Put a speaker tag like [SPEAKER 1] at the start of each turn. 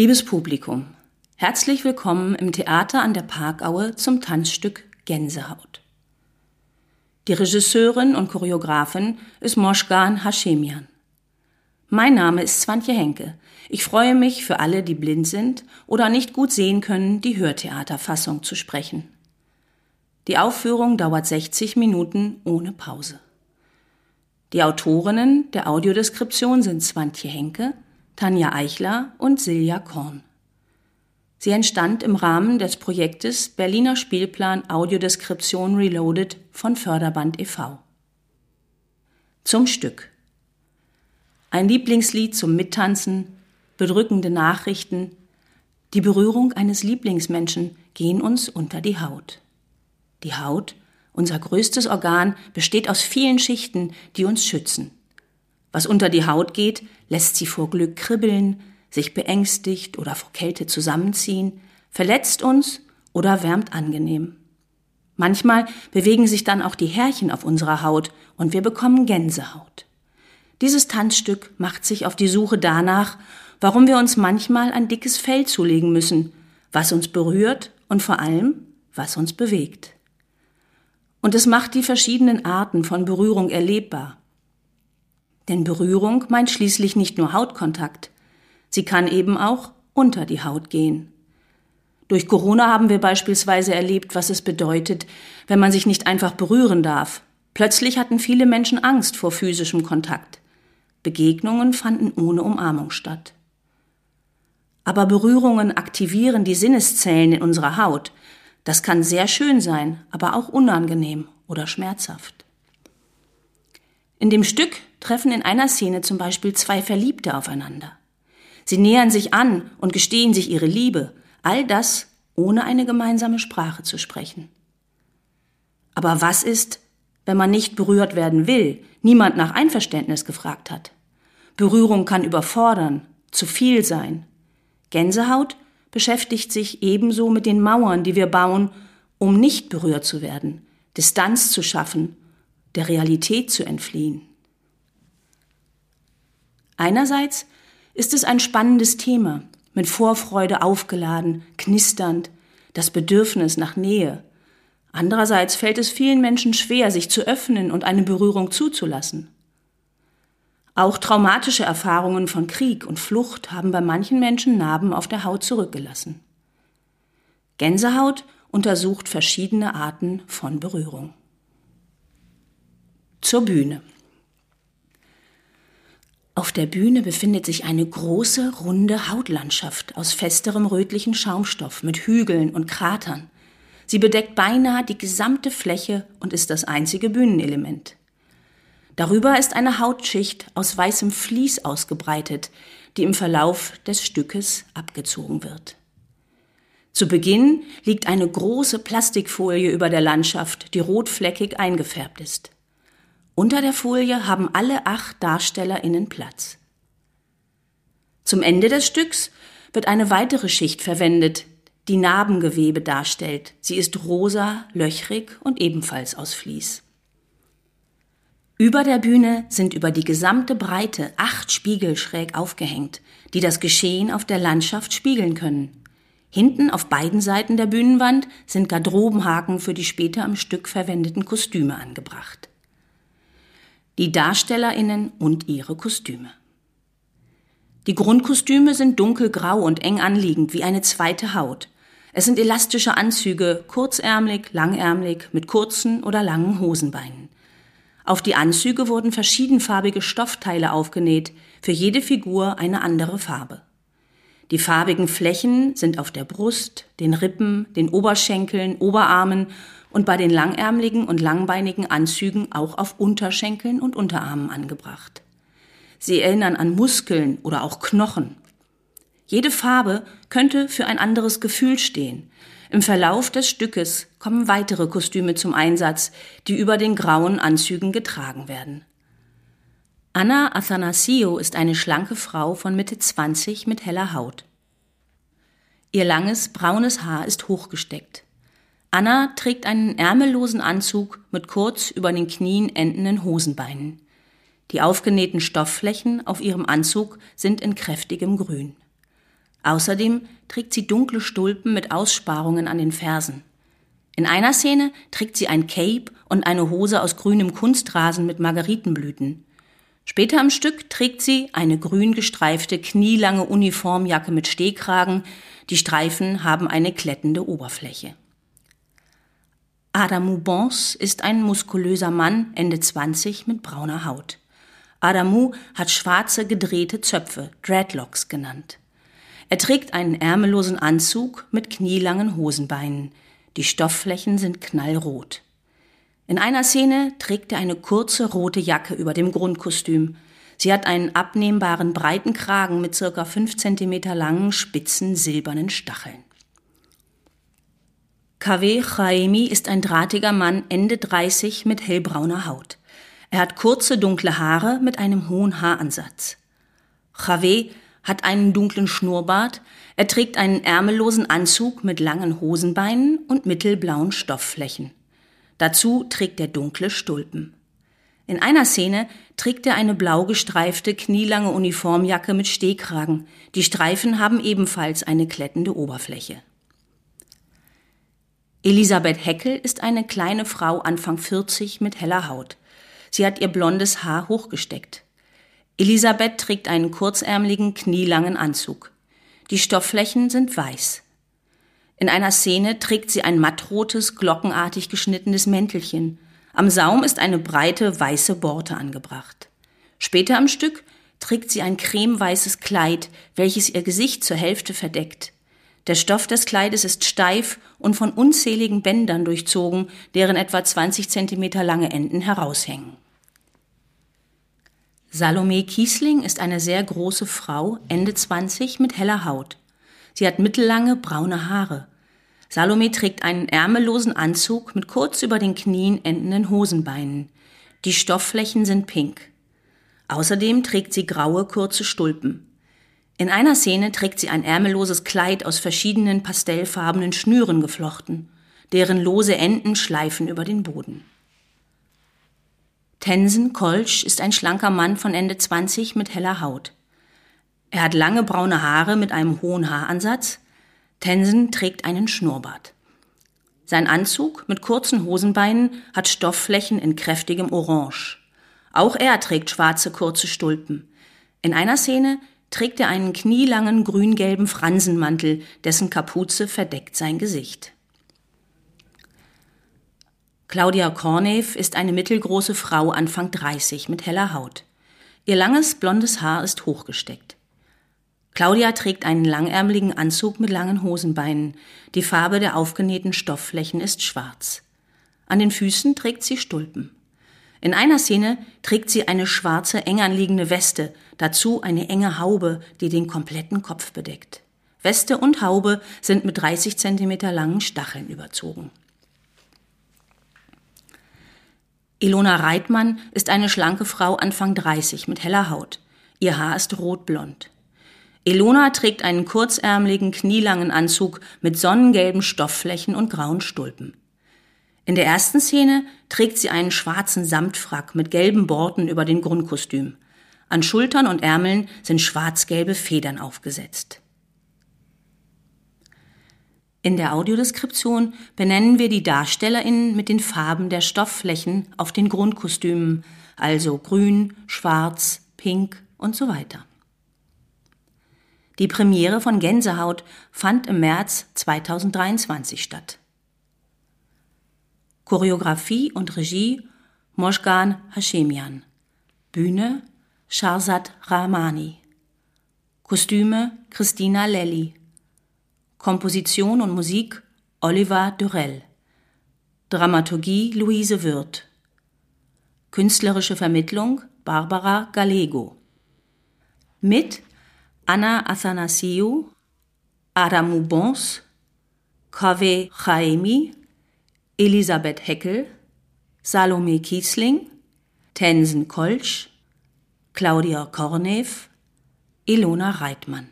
[SPEAKER 1] Liebes Publikum, herzlich willkommen im Theater an der Parkaue zum Tanzstück Gänsehaut. Die Regisseurin und Choreografin ist Moschgan Hashemian. Mein Name ist Swantje Henke. Ich freue mich für alle, die blind sind oder nicht gut sehen können, die Hörtheaterfassung zu sprechen. Die Aufführung dauert 60 Minuten ohne Pause. Die Autorinnen der Audiodeskription sind Swantje Henke, Tanja Eichler und Silja Korn. Sie entstand im Rahmen des Projektes Berliner Spielplan Audiodeskription Reloaded von Förderband e.V. Zum Stück. Ein Lieblingslied zum Mittanzen, bedrückende Nachrichten, die Berührung eines Lieblingsmenschen gehen uns unter die Haut. Die Haut, unser größtes Organ, besteht aus vielen Schichten, die uns schützen. Was unter die Haut geht, lässt sie vor Glück kribbeln, sich beängstigt oder vor Kälte zusammenziehen, verletzt uns oder wärmt angenehm. Manchmal bewegen sich dann auch die Härchen auf unserer Haut und wir bekommen Gänsehaut. Dieses Tanzstück macht sich auf die Suche danach, warum wir uns manchmal ein dickes Fell zulegen müssen, was uns berührt und vor allem, was uns bewegt. Und es macht die verschiedenen Arten von Berührung erlebbar. Denn Berührung meint schließlich nicht nur Hautkontakt. Sie kann eben auch unter die Haut gehen. Durch Corona haben wir beispielsweise erlebt, was es bedeutet, wenn man sich nicht einfach berühren darf. Plötzlich hatten viele Menschen Angst vor physischem Kontakt. Begegnungen fanden ohne Umarmung statt. Aber Berührungen aktivieren die Sinneszellen in unserer Haut. Das kann sehr schön sein, aber auch unangenehm oder schmerzhaft. In dem Stück treffen in einer Szene zum Beispiel zwei Verliebte aufeinander. Sie nähern sich an und gestehen sich ihre Liebe, all das ohne eine gemeinsame Sprache zu sprechen. Aber was ist, wenn man nicht berührt werden will, niemand nach Einverständnis gefragt hat? Berührung kann überfordern, zu viel sein. Gänsehaut beschäftigt sich ebenso mit den Mauern, die wir bauen, um nicht berührt zu werden, Distanz zu schaffen, der Realität zu entfliehen. Einerseits ist es ein spannendes Thema, mit Vorfreude aufgeladen, knisternd, das Bedürfnis nach Nähe. Andererseits fällt es vielen Menschen schwer, sich zu öffnen und eine Berührung zuzulassen. Auch traumatische Erfahrungen von Krieg und Flucht haben bei manchen Menschen Narben auf der Haut zurückgelassen. Gänsehaut untersucht verschiedene Arten von Berührung. Zur Bühne. Auf der Bühne befindet sich eine große, runde Hautlandschaft aus festerem rötlichen Schaumstoff mit Hügeln und Kratern. Sie bedeckt beinahe die gesamte Fläche und ist das einzige Bühnenelement. Darüber ist eine Hautschicht aus weißem Vlies ausgebreitet, die im Verlauf des Stückes abgezogen wird. Zu Beginn liegt eine große Plastikfolie über der Landschaft, die rotfleckig eingefärbt ist. Unter der Folie haben alle acht DarstellerInnen Platz. Zum Ende des Stücks wird eine weitere Schicht verwendet, die Narbengewebe darstellt. Sie ist rosa, löchrig und ebenfalls aus Vlies. Über der Bühne sind über die gesamte Breite acht Spiegel schräg aufgehängt, die das Geschehen auf der Landschaft spiegeln können. Hinten auf beiden Seiten der Bühnenwand sind Garderobenhaken für die später im Stück verwendeten Kostüme angebracht die Darstellerinnen und ihre Kostüme. Die Grundkostüme sind dunkelgrau und eng anliegend wie eine zweite Haut. Es sind elastische Anzüge, kurzärmlich, langärmlich, mit kurzen oder langen Hosenbeinen. Auf die Anzüge wurden verschiedenfarbige Stoffteile aufgenäht, für jede Figur eine andere Farbe. Die farbigen Flächen sind auf der Brust, den Rippen, den Oberschenkeln, Oberarmen und bei den langärmeligen und langbeinigen Anzügen auch auf Unterschenkeln und Unterarmen angebracht. Sie erinnern an Muskeln oder auch Knochen. Jede Farbe könnte für ein anderes Gefühl stehen. Im Verlauf des Stückes kommen weitere Kostüme zum Einsatz, die über den grauen Anzügen getragen werden. Anna Athanasio ist eine schlanke Frau von Mitte 20 mit heller Haut. Ihr langes braunes Haar ist hochgesteckt. Anna trägt einen ärmellosen Anzug mit kurz über den Knien endenden Hosenbeinen. Die aufgenähten Stoffflächen auf ihrem Anzug sind in kräftigem Grün. Außerdem trägt sie dunkle Stulpen mit Aussparungen an den Fersen. In einer Szene trägt sie ein Cape und eine Hose aus grünem Kunstrasen mit Margaritenblüten. Später im Stück trägt sie eine grün gestreifte, knielange Uniformjacke mit Stehkragen. Die Streifen haben eine klettende Oberfläche. Adamu Bons ist ein muskulöser Mann, Ende 20, mit brauner Haut. Adamu hat schwarze, gedrehte Zöpfe, Dreadlocks genannt. Er trägt einen ärmellosen Anzug mit knielangen Hosenbeinen. Die Stoffflächen sind knallrot. In einer Szene trägt er eine kurze rote Jacke über dem Grundkostüm. Sie hat einen abnehmbaren breiten Kragen mit circa fünf Zentimeter langen, spitzen, silbernen Stacheln. Kaveh Chaemi ist ein drahtiger Mann Ende 30 mit hellbrauner Haut. Er hat kurze dunkle Haare mit einem hohen Haaransatz. Kaveh hat einen dunklen Schnurrbart, er trägt einen ärmellosen Anzug mit langen Hosenbeinen und mittelblauen Stoffflächen. Dazu trägt er dunkle Stulpen. In einer Szene trägt er eine blau gestreifte, knielange Uniformjacke mit Stehkragen. Die Streifen haben ebenfalls eine klettende Oberfläche. Elisabeth Heckel ist eine kleine Frau Anfang 40 mit heller Haut. Sie hat ihr blondes Haar hochgesteckt. Elisabeth trägt einen kurzärmeligen, knielangen Anzug. Die Stoffflächen sind weiß. In einer Szene trägt sie ein mattrotes, glockenartig geschnittenes Mäntelchen. Am Saum ist eine breite, weiße Borte angebracht. Später am Stück trägt sie ein cremeweißes Kleid, welches ihr Gesicht zur Hälfte verdeckt. Der Stoff des Kleides ist steif und von unzähligen Bändern durchzogen, deren etwa 20 Zentimeter lange Enden heraushängen. Salome Kiesling ist eine sehr große Frau, Ende 20, mit heller Haut. Sie hat mittellange braune Haare. Salome trägt einen ärmellosen Anzug mit kurz über den Knien endenden Hosenbeinen. Die Stoffflächen sind pink. Außerdem trägt sie graue kurze Stulpen. In einer Szene trägt sie ein ärmelloses Kleid aus verschiedenen pastellfarbenen Schnüren geflochten, deren lose Enden schleifen über den Boden. Tensen Kolsch ist ein schlanker Mann von Ende 20 mit heller Haut. Er hat lange braune Haare mit einem hohen Haaransatz. Tensen trägt einen Schnurrbart. Sein Anzug mit kurzen Hosenbeinen hat Stoffflächen in kräftigem Orange. Auch er trägt schwarze kurze Stulpen. In einer Szene trägt er einen knielangen grün-gelben Fransenmantel, dessen Kapuze verdeckt sein Gesicht. Claudia Kornev ist eine mittelgroße Frau Anfang 30 mit heller Haut. Ihr langes blondes Haar ist hochgesteckt. Claudia trägt einen langärmeligen Anzug mit langen Hosenbeinen. Die Farbe der aufgenähten Stoffflächen ist schwarz. An den Füßen trägt sie Stulpen. In einer Szene trägt sie eine schwarze, eng anliegende Weste, dazu eine enge Haube, die den kompletten Kopf bedeckt. Weste und Haube sind mit 30 Zentimeter langen Stacheln überzogen. Ilona Reitmann ist eine schlanke Frau Anfang 30 mit heller Haut. Ihr Haar ist rotblond. Elona trägt einen kurzärmeligen, knielangen Anzug mit sonnengelben Stoffflächen und grauen Stulpen. In der ersten Szene trägt sie einen schwarzen Samtfrack mit gelben Borten über den Grundkostüm. An Schultern und Ärmeln sind schwarz-gelbe Federn aufgesetzt. In der Audiodeskription benennen wir die DarstellerInnen mit den Farben der Stoffflächen auf den Grundkostümen, also grün, schwarz, pink und so weiter. Die Premiere von Gänsehaut fand im März 2023 statt. Choreografie und Regie Moshgan Hashemian. Bühne Sharzad Rahmani. Kostüme Christina Lelli. Komposition und Musik Oliver Durell. Dramaturgie Luise Wirth. Künstlerische Vermittlung Barbara Gallego. Mit Anna Athanasiou, Adamu Bons, Kaveh Chaemi, Elisabeth Heckel, Salome Kiesling, Tensen Kolsch, Claudia Kornev, Ilona Reitmann.